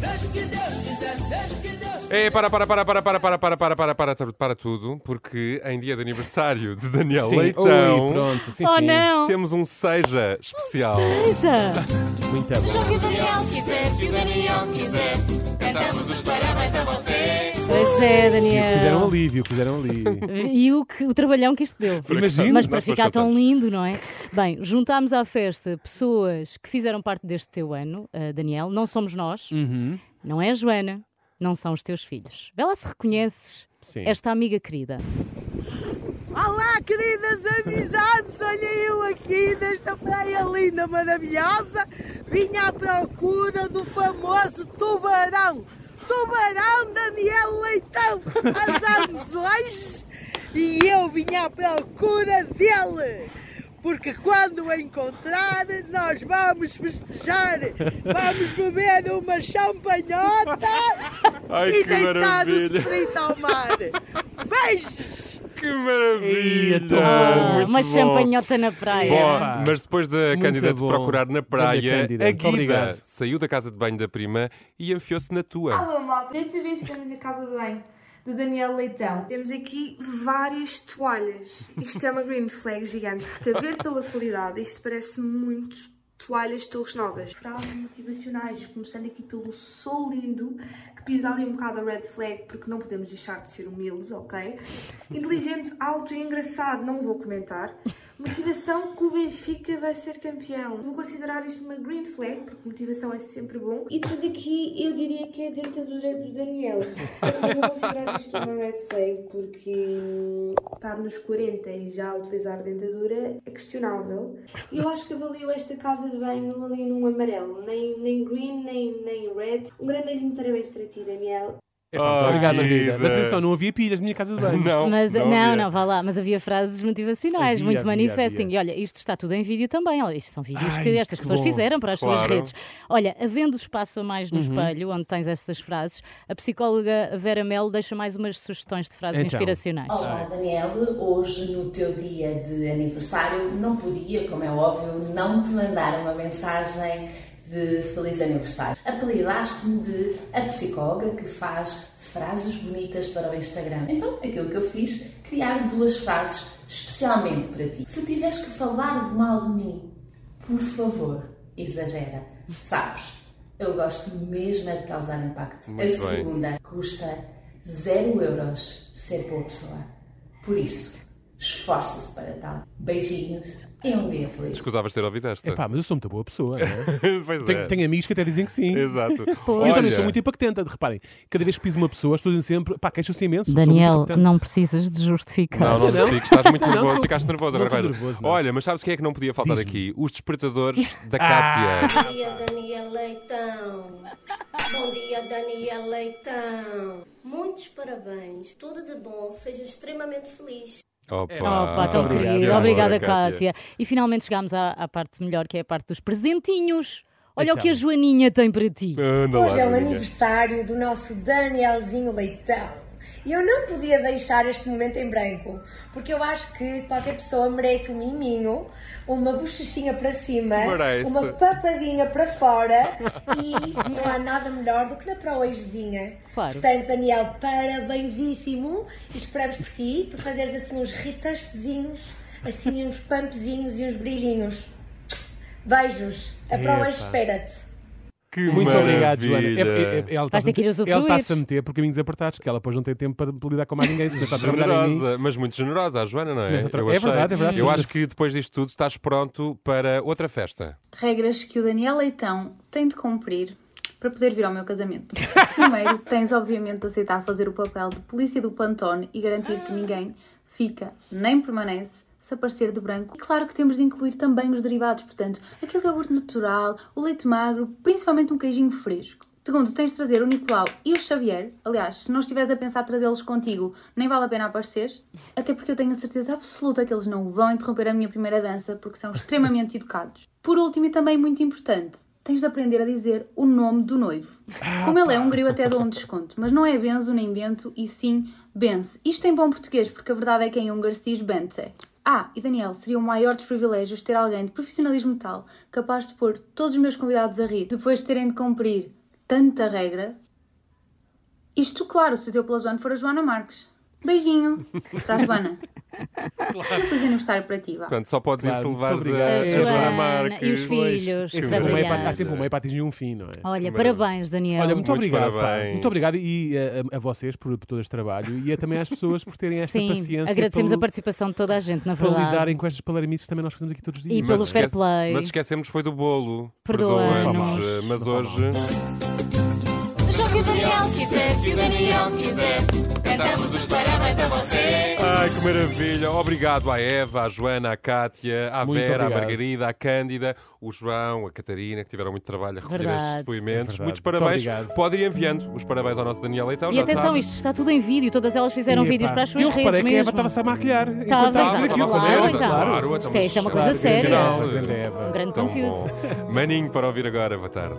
Seja o que Deus quiser, seja o que Deus É, para, para, para, para, para, para, para, para, para, para, para tudo, porque em dia de aniversário de Daniel Sim. Leitão Ui, pronto. Sim, Oh sim. não! temos um seja especial. Seja! Muito bom. Seja o que o Daniel quiser, que o Daniel quiser Cantamos os parabéns a você Pois é, Daniel. Fizeram alívio, fizeram alívio. E o, que, o trabalhão que isto deu. Imagina. Mas para ficar tão contamos. lindo, não é? Bem, juntámos à festa pessoas que fizeram parte deste teu ano, uh, Daniel. Não somos nós, Uhum. não é a Joana, não são os teus filhos. Vê lá se reconheces Sim. esta amiga querida. Olá, queridas amizades! Olha eu aqui nesta praia linda, maravilhosa. Vinha à procura do famoso tubarão. Tubarão Daniel Leitão, anos hoje. E eu vinha à procura dele. Porque quando o encontrar, nós vamos festejar. Vamos beber uma champanhota Ai, e deitar o frito ao mar. Beijos! Que maravilha! Bom. Muito uma bom. champanhota na praia. Bom, mas depois da Cândida te bom. procurar na praia, Cândida, a Guida saiu da casa de banho da prima e enfiou-se na tua. Alô, malta! Desta vez estamos na casa de banho do Daniel Leitão. Temos aqui várias toalhas. Isto é uma green flag gigante, porque a ver pela qualidade, isto parece muito toalhas de Torres Novas. Frases motivacionais, começando aqui pelo sou lindo, que pisa ali um bocado a red flag, porque não podemos deixar de ser humildes, ok? Inteligente, alto e engraçado, não vou comentar. Motivação que o Benfica vai ser campeão. Vou considerar isto uma green flag, porque motivação é sempre bom. E depois aqui eu diria que é a dentadura do Daniel. Mas vou considerar isto uma red flag, porque hum, estar nos 40 e já utilizar dentadura é questionável. E eu acho que avalio esta casa de banho ali num amarelo. Nem, nem green, nem, nem red. Um grande beijinho parabéns para ti, Daniel. Oh, obrigado, Margarida. Mas atenção, não havia pilhas na minha casa de banho. Não, Mas não, havia. não, vá lá, mas havia frases motivacionais, Havia, muito havia, manifesting. havia. E olha, isto está tudo em vídeo também. Olha, isto são vídeos Ai, que estas que pessoas bom. fizeram para as suas Claro. redes. Olha, havendo espaço a mais no Uhum. espelho, onde tens estas frases, a psicóloga Vera Melo deixa mais umas sugestões de frases Então. inspiracionais. Olá, Daniel. Hoje, no teu dia de aniversário, não podia, como é óbvio, não te mandar uma mensagem de feliz aniversário. Apelidaste-me de a psicóloga que faz frases bonitas para o Instagram. Então, aquilo que eu fiz, criar duas frases especialmente para ti. Se tiveres que falar de mal de mim, por favor, exagera. Sabes, eu gosto mesmo é de causar impacto. Muito a bem. segunda custa 0 euros ser boa pessoa. Por isso, esforce-se para tal. Beijinhos e um dia feliz. Escusavas ter ouvido esta. Epá, mas eu sou muito boa pessoa, não é? pois tenho, é. tenho amigos que até dizem que sim. Exato. Eu Olha, também sou muito impactante. Reparem, cada vez que piso uma pessoa, as pessoas dizem sempre, pá, queixam-se imenso. Daniel, não precisas de justificar. Não, não Não? fiques, estás muito Não, nervoso, tô- ficaste nervoso não agora. nervoso, não. Olha, mas sabes quem é que não podia faltar aqui? Os despertadores da Ah. Cátia. Bom dia, Daniel Leitão. Bom dia, Daniel Leitão. Muitos parabéns. Tudo de bom. Seja extremamente feliz. Opa, Opa, tão Obrigado. querido. Obrigada, Cátia. Cátia. E finalmente chegámos à, à parte melhor, que é a parte dos presentinhos. Olha o Então. que a Joaninha tem para ti. Anda lá, Hoje é o Joaninha. aniversário do nosso Danielzinho Leitão. E eu não podia deixar este momento em branco, porque eu acho que qualquer pessoa merece um miminho, uma bochechinha para cima, Merece. uma papadinha para fora e não há nada melhor do que na proegezinha. Claro. Portanto, Daniel, parabensíssimo e esperamos por ti para fazeres assim uns retastezinhos, assim uns pumpzinhos e uns brilhinhos. Beijos. A proege Epa. espera-te. Que Muito obrigado, Joana. É- é- é- ela está-se- está-se a meter por caminhos apertados, que ela depois não tem tempo para lidar com mais ninguém. Se começar a trabalhar em mim. Generosa, mas muito generosa a Joana, não é? tra- Eu É achei. verdade, é verdade, Eu acho que depois disto tudo estás pronto para outra festa. Regras que o Daniel Leitão tem de cumprir para poder vir ao meu casamento. Primeiro, tens obviamente de aceitar fazer o papel de polícia do Pantone e garantir que ninguém fica nem permanece se aparecer de branco. E claro que temos de incluir também os derivados, portanto, aquele iogurte natural, o leite magro, principalmente um queijinho fresco. Segundo, tens de trazer o Nicolau e o Xavier. Aliás, se não estiveres a pensar trazê-los contigo, nem vale a pena apareceres. Até porque eu tenho a certeza absoluta que eles não vão interromper a minha primeira dança porque são extremamente educados. Por último e também muito importante, tens de aprender a dizer o nome do noivo. Como ele é húngaro, até dou um desconto, mas não é Benzo nem Bento, e sim Benz. Isto em bom português, porque a verdade é que em húngaro se diz Bence. Ah, e Daniel, seria o maior dos privilégios ter alguém de profissionalismo tal, capaz de pôr todos os meus convidados a rir, depois de terem de cumprir tanta regra. Isto, claro, se o teu one for a Joana Marques. Beijinho para a Joana. Feliz aniversário para ti, vá. Portanto, só podes ir Claro, se muito levares a, a Joana Marques. e os filhos. Isso sempre um meio para- há sempre um meio para atingir um fim, não é? Olha, parabéns, Daniel. Olha, muito Muitos obrigado. Muito obrigado e eh, a, a vocês por, por todo este trabalho e a, também às pessoas por terem esta Sim, paciência. agradecemos pelo, a participação de toda a gente, na para verdade. lidarem com estas palaramices que também nós fazemos aqui todos os dias. E pelo fair esquece- play. mas esquecemos foi do bolo. Perdoa-nos. Perdoa-nos. eh, Mas Não hoje. Que o Daniel quiser, que o Daniel quiser, cantamos os parabéns a você. Ai, que maravilha! Obrigado à Eva, à Joana, à Cátia, à Muito Vera, à obrigado. Margarida, à Cândida, o João, a Catarina, que tiveram muito trabalho a recolher Verdade. estes depoimentos. É verdade. Muitos Muito parabéns. obrigado. Pode ir enviando os parabéns ao nosso Daniel Leitão. E já atenção, sabe. isto está tudo em vídeo, todas elas fizeram E, vídeos para as suas Eu redes reparei que a Eva mesmo. estava-se a maquilhar. enquanto Estava, estava a fazer aquilo. Claro, então. claro, Isto é- isto é uma coisa séria. profissional. Um grande Tão conteúdo. Maninho para ouvir agora. Boa tarde.